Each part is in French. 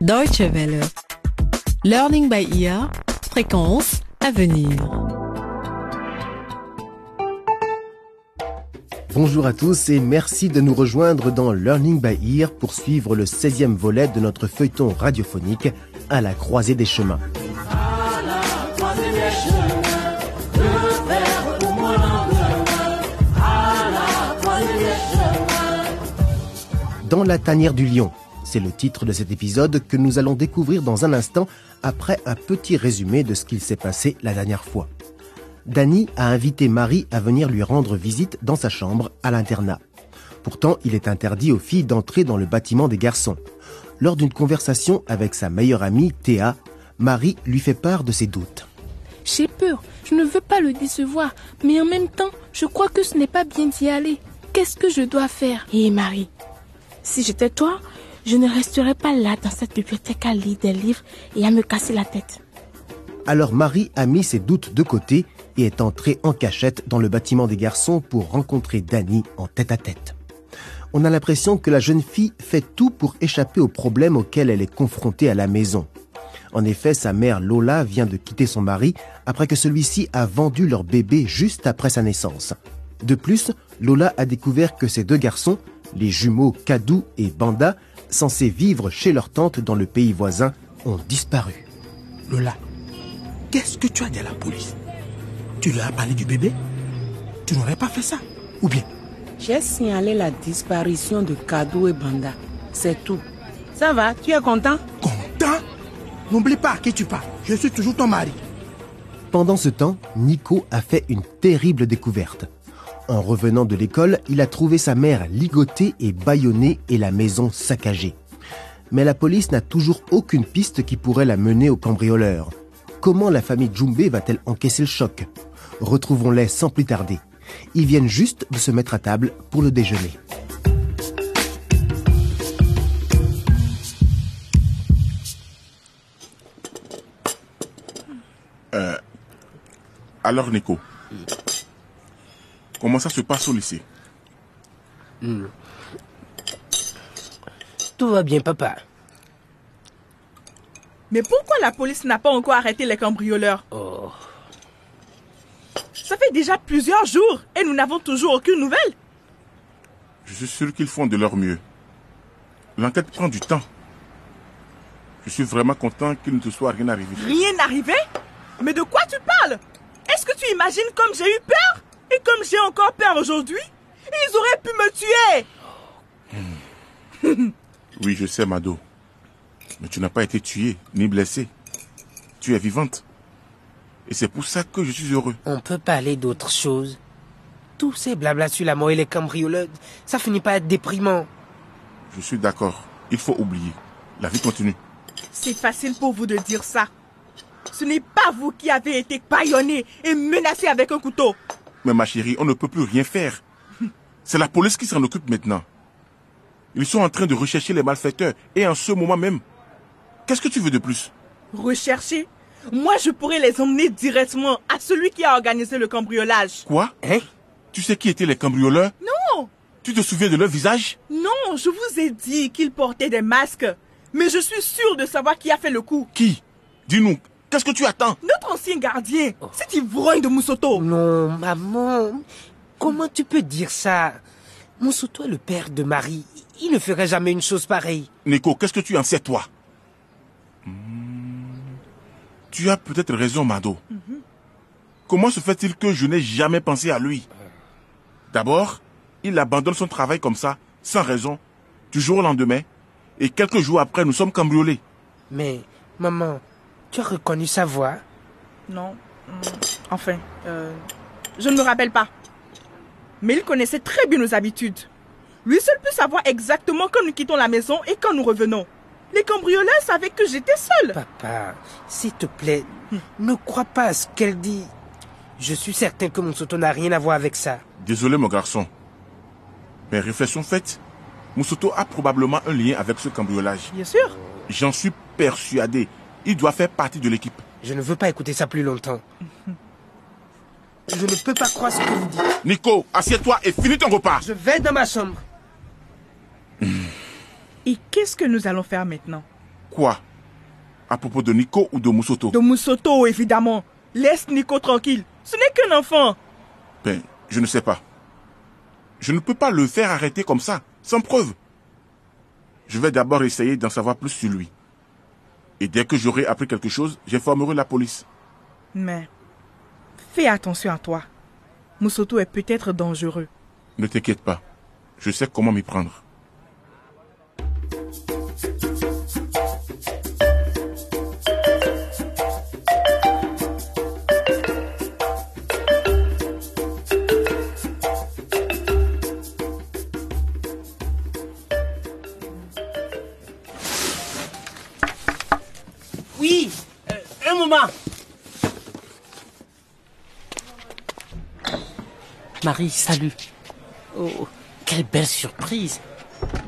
Deutsche Welle. Learning by ear. Fréquence à venir. Bonjour à tous et merci de nous rejoindre dans Learning by Ear pour suivre le 16e volet de notre feuilleton radiophonique à la croisée des chemins. Dans la tanière du lion, c'est le titre de cet épisode que nous allons découvrir dans un instant après un petit résumé de ce qu'il s'est passé la dernière fois. Danny a invité Marie à venir lui rendre visite dans sa chambre à l'internat. Pourtant, il est interdit aux filles d'entrer dans le bâtiment des garçons. Lors d'une conversation avec sa meilleure amie, Théa, Marie lui fait part de ses doutes. J'ai peur, je ne veux pas le décevoir, mais en même temps, je crois que ce n'est pas bien d'y aller. Qu'est-ce que je dois faire? Hé Marie, si j'étais toi, je ne resterais pas là dans cette bibliothèque à lire des livres et à me casser la tête. Alors Marie a mis ses doutes de côté et est entrée en cachette dans le bâtiment des garçons pour rencontrer Danny en tête-à-tête. On a l'impression que la jeune fille fait tout pour échapper aux problèmes auxquels elle est confrontée à la maison. En effet, sa mère Lola vient de quitter son mari après que celui-ci a vendu leur bébé juste après sa naissance. De plus, Lola a découvert que ces deux garçons, les jumeaux Kadou et Banda, censés vivre chez leur tante dans le pays voisin, ont disparu. Lola, qu'est-ce que tu as dit à la police? Tu leur as parlé du bébé? Tu n'aurais pas fait ça? Ou bien? J'ai signalé la disparition de Kadou et Banda. C'est tout. Ça va, tu es content? Content? N'oublie pas à qui tu parles. Je suis toujours ton mari. Pendant ce temps, Nico a fait une terrible découverte. En revenant de l'école, il a trouvé sa mère ligotée et bâillonnée et la maison saccagée. Mais la police n'a toujours aucune piste qui pourrait la mener au cambrioleur. Comment la famille Djumbe va-t-elle encaisser le choc? Retrouvons-les sans plus tarder. Ils viennent juste de se mettre à table pour le déjeuner. Alors Nico, comment ça se passe au lycée Tout va bien, papa. Mais pourquoi la police n'a pas encore arrêté les cambrioleurs Oh, Ça fait déjà plusieurs jours et nous n'avons toujours aucune nouvelle. Je suis sûr qu'ils font de leur mieux. L'enquête prend du temps. Je suis vraiment content qu'il ne te soit rien arrivé. Rien n'arrivait Mais de quoi tu parles? Est-ce que tu imagines comme j'ai eu peur? Et comme j'ai encore peur aujourd'hui Ils auraient pu me tuer Oui, je sais, Mado. Mais tu n'as pas été tuée ni blessée. Tu es vivante. Et c'est pour ça que je suis heureux. on peut parler d'autre chose. Tous ces blabla sur la mort et les cambrioleurs, ça finit par être déprimant. Je suis d'accord. Il faut oublier. La vie continue. C'est facile pour vous de dire ça. Ce n'est pas vous qui avez été baïonné et menacé avec un couteau. Mais ma chérie, on ne peut plus rien faire. C'est la police qui s'en occupe maintenant. Ils sont en train de rechercher les malfaiteurs. Et en ce moment même. Qu'est-ce que tu veux de plus? Recherchez. Moi, je pourrais les emmener directement à celui qui a organisé le cambriolage. Quoi? Hein? Tu sais qui étaient les cambrioleurs? Non Tu te souviens de leur visage? Non, je vous ai dit qu'ils portaient des masques. Mais je suis sûre de savoir qui a fait le coup. Qui? Dis-nous, qu'est-ce que tu attends? Notre ancien gardien, cet ivrogne de Moussoto. Non, maman, comment tu peux dire ça? Moussoto est le père de Marie. Il ne ferait jamais une chose pareille. Nico, qu'est-ce que tu en sais, toi? Hmm, Tu as peut-être raison, Mado. Comment se fait-il que je n'ai jamais pensé à lui? D'abord, il abandonne son travail comme ça, sans raison, du jour au lendemain, et quelques jours après, nous sommes cambriolés. Mais, maman, tu as reconnu sa voix? Non. hum, Enfin, euh, je ne me rappelle pas. Mais il connaissait très bien nos habitudes. Lui seul peut savoir exactement quand nous quittons la maison et quand nous revenons. Les cambrioleurs savaient que j'étais seule. Papa, s'il te plaît, ne crois pas à ce qu'elle dit. Je suis certain que mon soto n'a rien à voir avec ça. Désolé, mon garçon. Mais réflexion faite, Moussoto a probablement un lien avec ce cambriolage. Bien sûr. J'en suis persuadé. Il doit faire partie de l'équipe. Je ne veux pas écouter ça plus longtemps. Je ne peux pas croire ce que vous dites. Nico, assieds-toi et finis ton repas. Je vais dans ma chambre. Et qu'est-ce que nous allons faire maintenant? Quoi? À propos de Nico ou de Moussoto? De Moussoto, évidemment. Laisse Nico tranquille. Ce n'est qu'un enfant. Ben, je ne sais pas. Je ne peux pas le faire arrêter comme ça, sans preuve. Je vais d'abord essayer d'en savoir plus sur lui. Et dès que j'aurai appris quelque chose, j'informerai la police. Mais fais attention à toi. Moussoto est peut-être dangereux. Ne t'inquiète pas. Je sais comment m'y prendre. Marie, salut. Oh, quelle belle surprise.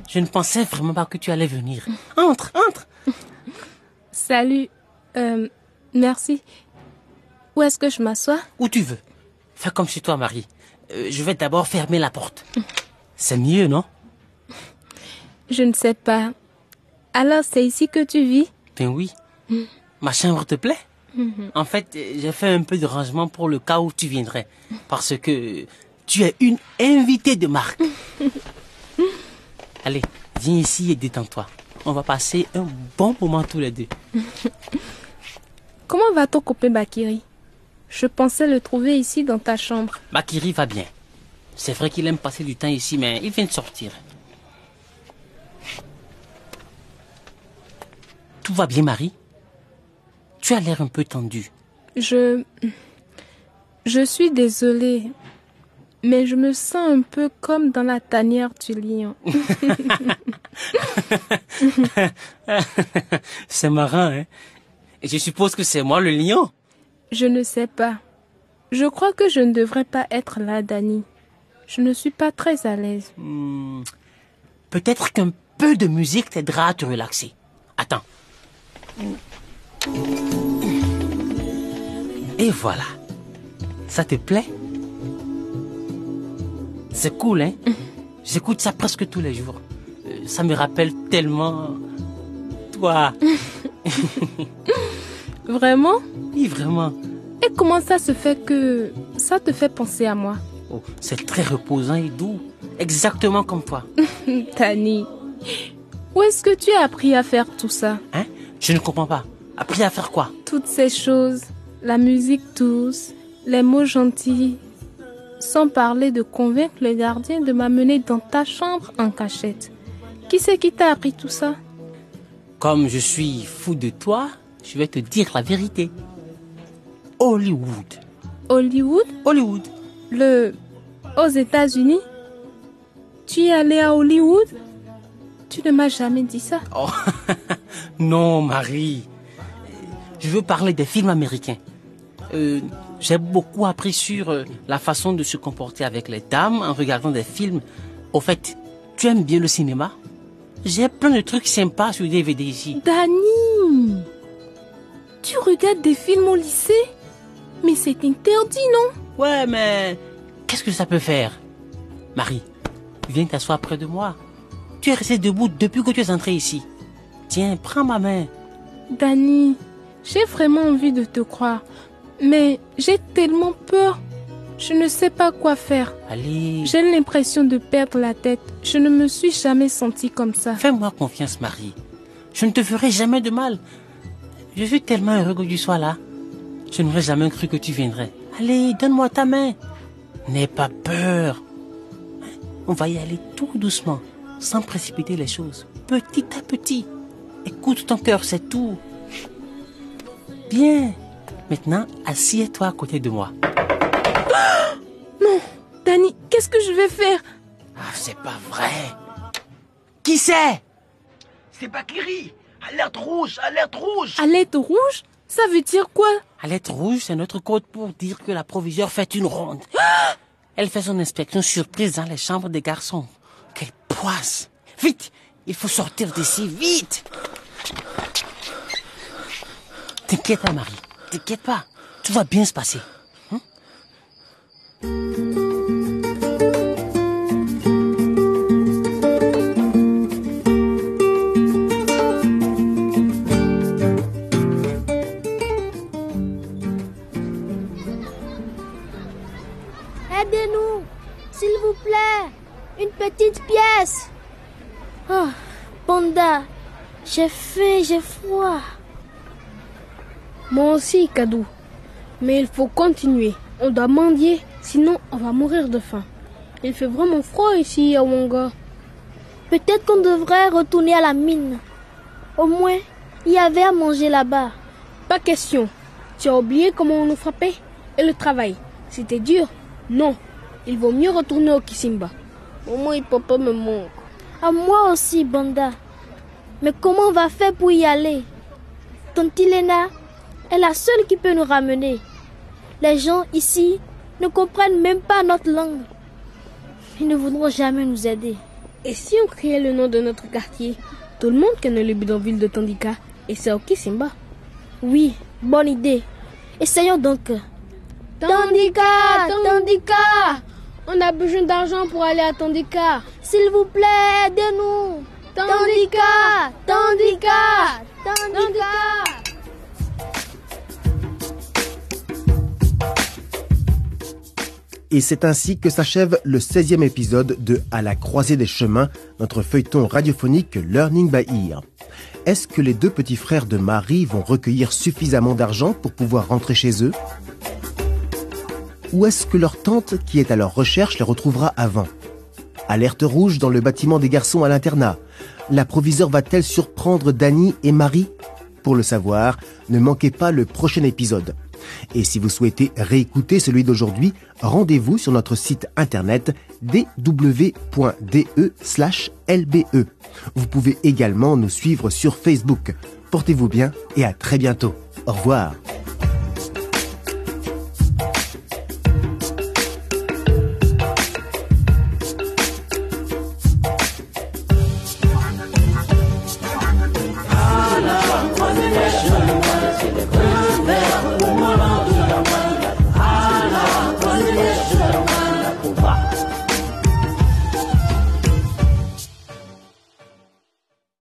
Je ne pensais vraiment pas que tu allais venir. Entre, entre. Salut. Euh, merci. Où est-ce que je m'assois? Où tu veux. Fais comme chez toi, Marie. Euh, je vais d'abord fermer la porte. C'est mieux, non? Je ne sais pas. Alors, c'est ici que tu vis? Ben oui. Ma chambre te plaît? En fait, j'ai fait un peu de rangement pour le cas où tu viendrais. Parce que tu es une invitée de marque. Allez, viens ici et détends-toi. On va passer un bon moment tous les deux. Comment va ton copain Bakiri? Je pensais le trouver ici dans ta chambre. Bakiri va bien. C'est vrai qu'il aime passer du temps ici, mais il vient de sortir. Tout va bien, Marie? Tu as l'air un peu tendue. Je... Je suis désolée, mais je me sens un peu comme dans la tanière du lion. c'est marrant, hein Et je suppose que c'est moi le lion Je ne sais pas. Je crois que je ne devrais pas être là, Dani. Je ne suis pas très à l'aise. Hmm, Peut-être qu'un peu de musique t'aidera à te relaxer. Attends. Et voilà. Ça te plaît? C'est cool, hein? J'écoute ça presque tous les jours. Euh, Ça me rappelle tellement... Toi. Vraiment? Oui, vraiment. Et comment ça se fait que ça te fait penser à moi? Oh, c'est très reposant et doux. Exactement comme toi. Dani, où est-ce que tu as appris à faire tout ça? Hein? Je ne comprends pas. Appris à faire quoi? Toutes ces choses, la musique douce, les mots gentils, sans parler de convaincre le gardien de m'amener dans ta chambre en cachette. Qui c'est qui t'a appris tout ça? Comme je suis fou de toi, je vais te dire la vérité. Hollywood. Hollywood? Hollywood. Le... aux États-Unis? Tu es allé à Hollywood? Tu ne m'as jamais dit ça. Oh, non, Marie. Je veux parler des films américains. Euh, J'ai beaucoup appris sur euh, la façon de se comporter avec les dames en regardant des films. Au fait, tu aimes bien le cinéma? J'ai plein de trucs sympas sur DVD ici. Dani Tu regardes des films au lycée? Mais c'est interdit, non? Ouais, mais qu'est-ce que ça peut faire? Marie, viens t'asseoir près de moi. Tu es resté debout depuis que tu es entré ici. Tiens, prends ma main. Dani, j'ai vraiment envie de te croire. Mais j'ai tellement peur. Je ne sais pas quoi faire. Allez, J'ai l'impression de perdre la tête. Je ne me suis jamais sentie comme ça. fais-moi confiance, Marie. Je ne te ferai jamais de mal. Je suis tellement heureux que tu sois là. Je n'aurais jamais cru que tu viendrais. Allez, donne-moi ta main. N'aie pas peur. On va y aller tout doucement, sans précipiter les choses, petit à petit. Écoute ton cœur, c'est tout. Bien. Maintenant, assieds-toi à côté de moi. Dani, qu'est-ce que je vais faire? Ah, c'est pas vrai. Qui c'est? C'est Bakiri Alerte rouge Alerte rouge Alerte rouge? Ça veut dire quoi? Alerte rouge, c'est notre code pour dire que la proviseure fait une ronde. Elle fait son inspection surprise dans les chambres des garçons. Quelle poisse Vite Il faut sortir d'ici, vite T'inquiète pas, Marie. T'inquiète pas, tout va bien se passer. Hein? Aidez-nous, s'il vous plaît, une petite pièce. Oh, panda, j'ai faim, j'ai froid. Moi aussi, Kadou. Mais il faut continuer. On doit mendier, sinon on va mourir de faim. Il fait vraiment froid ici à Wonga. Peut-être qu'on devrait retourner à la mine. Au moins, il y avait à manger là-bas. Pas question. Tu as oublié comment on nous frappait Et le travail C'était dur Non. Il vaut mieux retourner au Kisimba. Au moins, papa me manque. À moi aussi, Banda. Mais comment on va faire pour y aller? Tante Lena est la seule qui peut nous ramener. Les gens ici ne comprennent même pas notre langue. Ils ne voudront jamais nous aider. Et si on criait le nom de notre quartier Tout le monde connaît le bidonville de Tandika. Et c'est au Kisimba. Oui, bonne idée. Essayons donc. Tandika Tandika On a besoin d'argent pour aller à Tandika. S'il vous plaît, aidez-nous. Tandika Tandika Tandika Et c'est ainsi que s'achève le 16e épisode de À la croisée des chemins, notre feuilleton radiophonique Learning by Ear. Est-ce que les deux petits frères de Marie vont recueillir suffisamment d'argent pour pouvoir rentrer chez eux? Ou est-ce que leur tante, qui est à leur recherche, les retrouvera avant? Alerte rouge dans le bâtiment des garçons à l'internat. La proviseure va-t-elle surprendre Danny et Marie? Pour le savoir, ne manquez pas le prochain épisode. Et si vous souhaitez réécouter celui d'aujourd'hui, rendez-vous sur notre site internet dw.de/lbe. Vous pouvez également nous suivre sur Facebook. Portez-vous bien et à très bientôt. Au revoir.